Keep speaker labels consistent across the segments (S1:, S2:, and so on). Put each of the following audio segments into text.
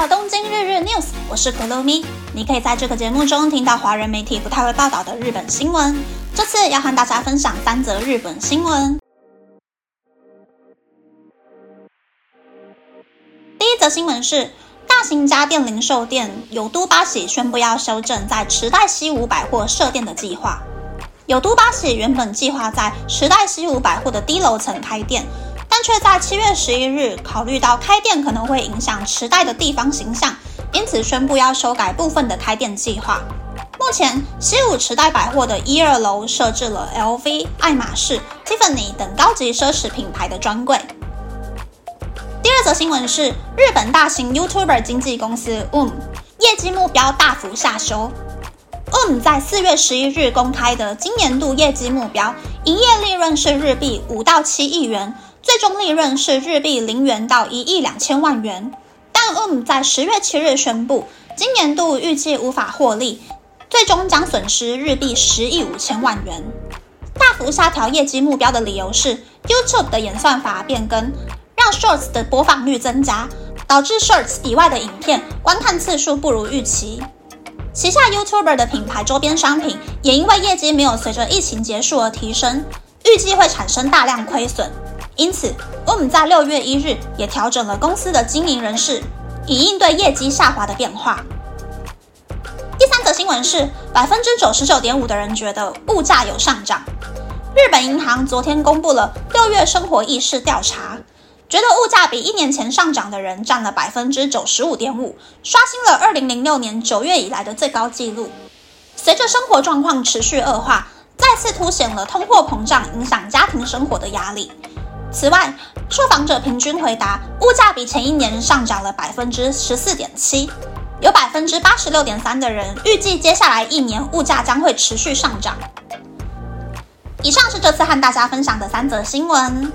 S1: 到东京日日 news，我是可露咪。你可以在这个节目中听到华人媒体不太会报道的日本新闻。这次要和大家分享三则日本新闻。第一则新闻是，大型家电零售店有都巴喜宣布要修正在池袋西武百货设店的计划。有都巴喜原本计划在池袋西武百货的低楼层开店。但却在七月十一日考虑到开店可能会影响池袋的地方形象，因此宣布要修改部分的开店计划。目前西武池袋百货的一二楼设置了 LV、爱马仕、Tiffany 等高级奢侈品牌的专柜。第二则新闻是日本大型 YouTuber 经纪公司 WOM 业绩目标大幅下修。WOM 在四月十一日公开的今年度业绩目标，营业利润是日币五到七亿元。最终利润是日币零元到一亿两千万元，但 UM 在十月七日宣布，今年度预计无法获利，最终将损失日币十亿五千万元。大幅下调业绩目标的理由是 YouTube 的演算法变更，让 Shorts 的播放率增加，导致 Shorts 以外的影片观看次数不如预期。旗下 YouTuber 的品牌周边商品也因为业绩没有随着疫情结束而提升，预计会产生大量亏损。因此，我们在六月一日也调整了公司的经营人事，以应对业绩下滑的变化。第三则新闻是，百分之九十九点五的人觉得物价有上涨。日本银行昨天公布了六月生活意识调查，觉得物价比一年前上涨的人占了百分之九十五点五，刷新了二零零六年九月以来的最高纪录。随着生活状况持续恶化，再次凸显了通货膨胀影响家庭生活的压力。此外，受访者平均回答，物价比前一年上涨了百分之十四点七，有百分之八十六点三的人预计接下来一年物价将会持续上涨。以上是这次和大家分享的三则新闻。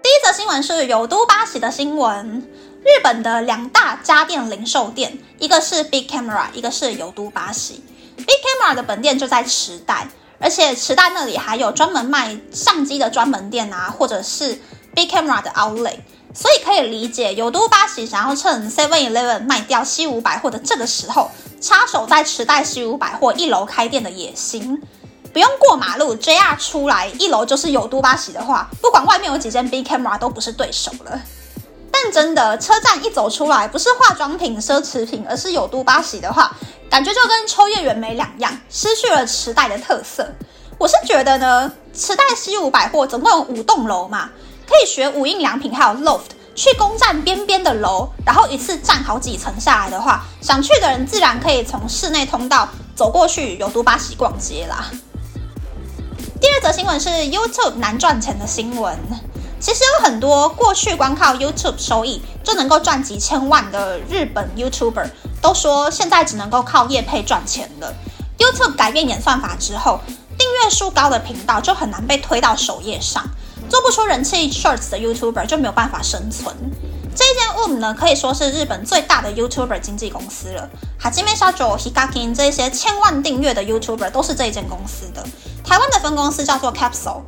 S1: 第一则新闻是有都巴西的新闻，日本的两大家电零售店，一个是 Big Camera，一个是有都巴西。Big Camera 的本店就在池袋，而且池袋那里还有专门卖相机的专门店啊，或者是 Big Camera 的 Outlet，所以可以理解有都巴喜想要趁 Seven Eleven 卖掉西武百货的这个时候，插手在池袋西武百货一楼开店的野心。不用过马路，JR 出来一楼就是有都巴喜的话，不管外面有几间 Big Camera 都不是对手了。但真的，车站一走出来，不是化妆品、奢侈品，而是有都巴喜的话。感觉就跟秋叶原没两样，失去了池袋的特色。我是觉得呢，池袋西武百货总共有五栋楼嘛，可以学无印良品还有 LOFT 去攻占边边的楼，然后一次占好几层下来的话，想去的人自然可以从室内通道走过去有都巴西逛街啦。第二则新闻是 YouTube 难赚钱的新闻。其实有很多过去光靠 YouTube 收益就能够赚几千万的日本 YouTuber。都说现在只能够靠业配赚钱了。YouTube 改变演算法之后，订阅数高的频道就很难被推到首页上，做不出人气 Shorts 的 YouTuber 就没有办法生存。这一间 WOM 呢，可以说是日本最大的 YouTuber 经纪公司了。哈基梅沙佐、Hikakin 这些千万订阅的 YouTuber 都是这一间公司的。台湾的分公司叫做 Capsule。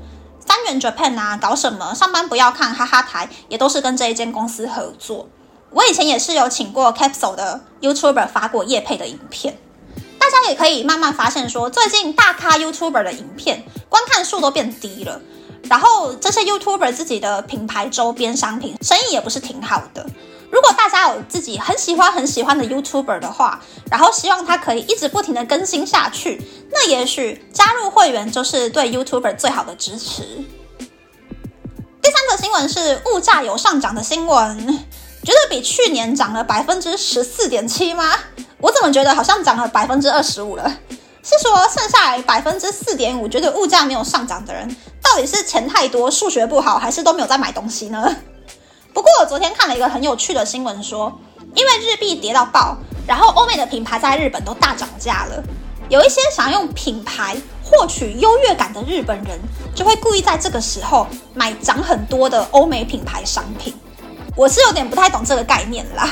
S1: 三元 Japan 啊，搞什么？上班不要看哈哈台，也都是跟这一间公司合作。我以前也是有请过 Capsule 的 YouTuber 发过夜配的影片，大家也可以慢慢发现，说最近大咖 YouTuber 的影片观看数都变低了，然后这些 YouTuber 自己的品牌周边商品生意也不是挺好的。如果大家有自己很喜欢很喜欢的 YouTuber 的话，然后希望他可以一直不停的更新下去，那也许加入会员就是对 YouTuber 最好的支持。第三则新闻是物价有上涨的新闻。觉得比去年涨了百分之十四点七吗？我怎么觉得好像涨了百分之二十五了？是说剩下来百分之四点五觉得物价没有上涨的人，到底是钱太多、数学不好，还是都没有在买东西呢？不过我昨天看了一个很有趣的新闻，说因为日币跌到爆，然后欧美的品牌在日本都大涨价了，有一些想要用品牌获取优越感的日本人，就会故意在这个时候买涨很多的欧美品牌商品。我是有点不太懂这个概念啦。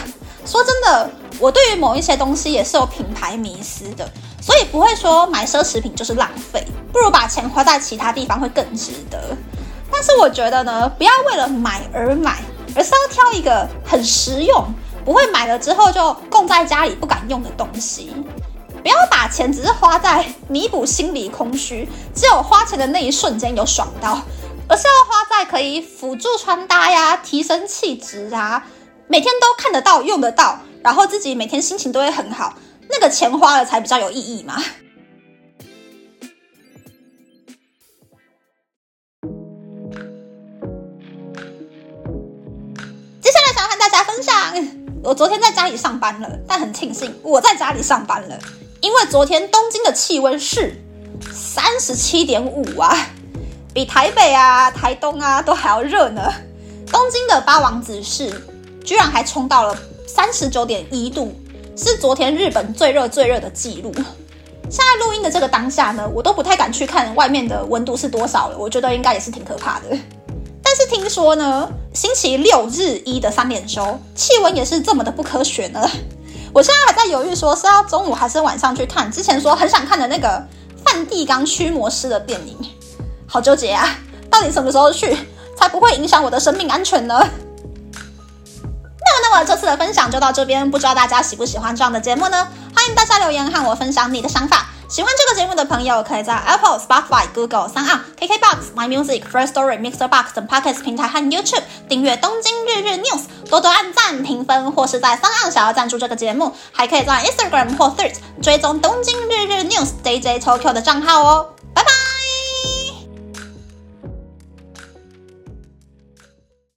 S1: 说真的，我对于某一些东西也是有品牌迷思的，所以不会说买奢侈品就是浪费，不如把钱花在其他地方会更值得。但是我觉得呢，不要为了买而买，而是要挑一个很实用、不会买了之后就供在家里不敢用的东西。不要把钱只是花在弥补心理空虚，只有花钱的那一瞬间有爽到，而是要花在可以辅助穿搭呀、提升气质啊，每天都看得到、用得到，然后自己每天心情都会很好，那个钱花了才比较有意义嘛。我昨天在家里上班了，但很庆幸我在家里上班了。因为昨天东京的气温是三十七点五啊，比台北啊、台东啊都还要热呢。东京的八王子市居然还冲到了三十九点一度，是昨天日本最热最热的记录。现在录音的这个当下呢，我都不太敢去看外面的温度是多少了，我觉得应该也是挺可怕的。但是听说呢，星期六日一的三点休，气温也是这么的不科学呢。我现在还在犹豫，说是要中午还是晚上去看。之前说很想看的那个梵蒂冈驱魔师的电影，好纠结啊！到底什么时候去才不会影响我的生命安全呢？那么，那么这次的分享就到这边，不知道大家喜不喜欢这样的节目呢？欢迎大家留言和我分享你的想法。喜欢这个节目的朋友，可以在 Apple、Spotify、Google、s o u n KKBox、My Music、First Story、Mixer Box 等 Podcast 平台和 YouTube 订阅《东京日日 News》，多多按赞、评分，或是在三 n 想要赞助这个节目，还可以在 Instagram 或 Threads 追踪《东京日日 News》DJ Tokyo 的账号哦。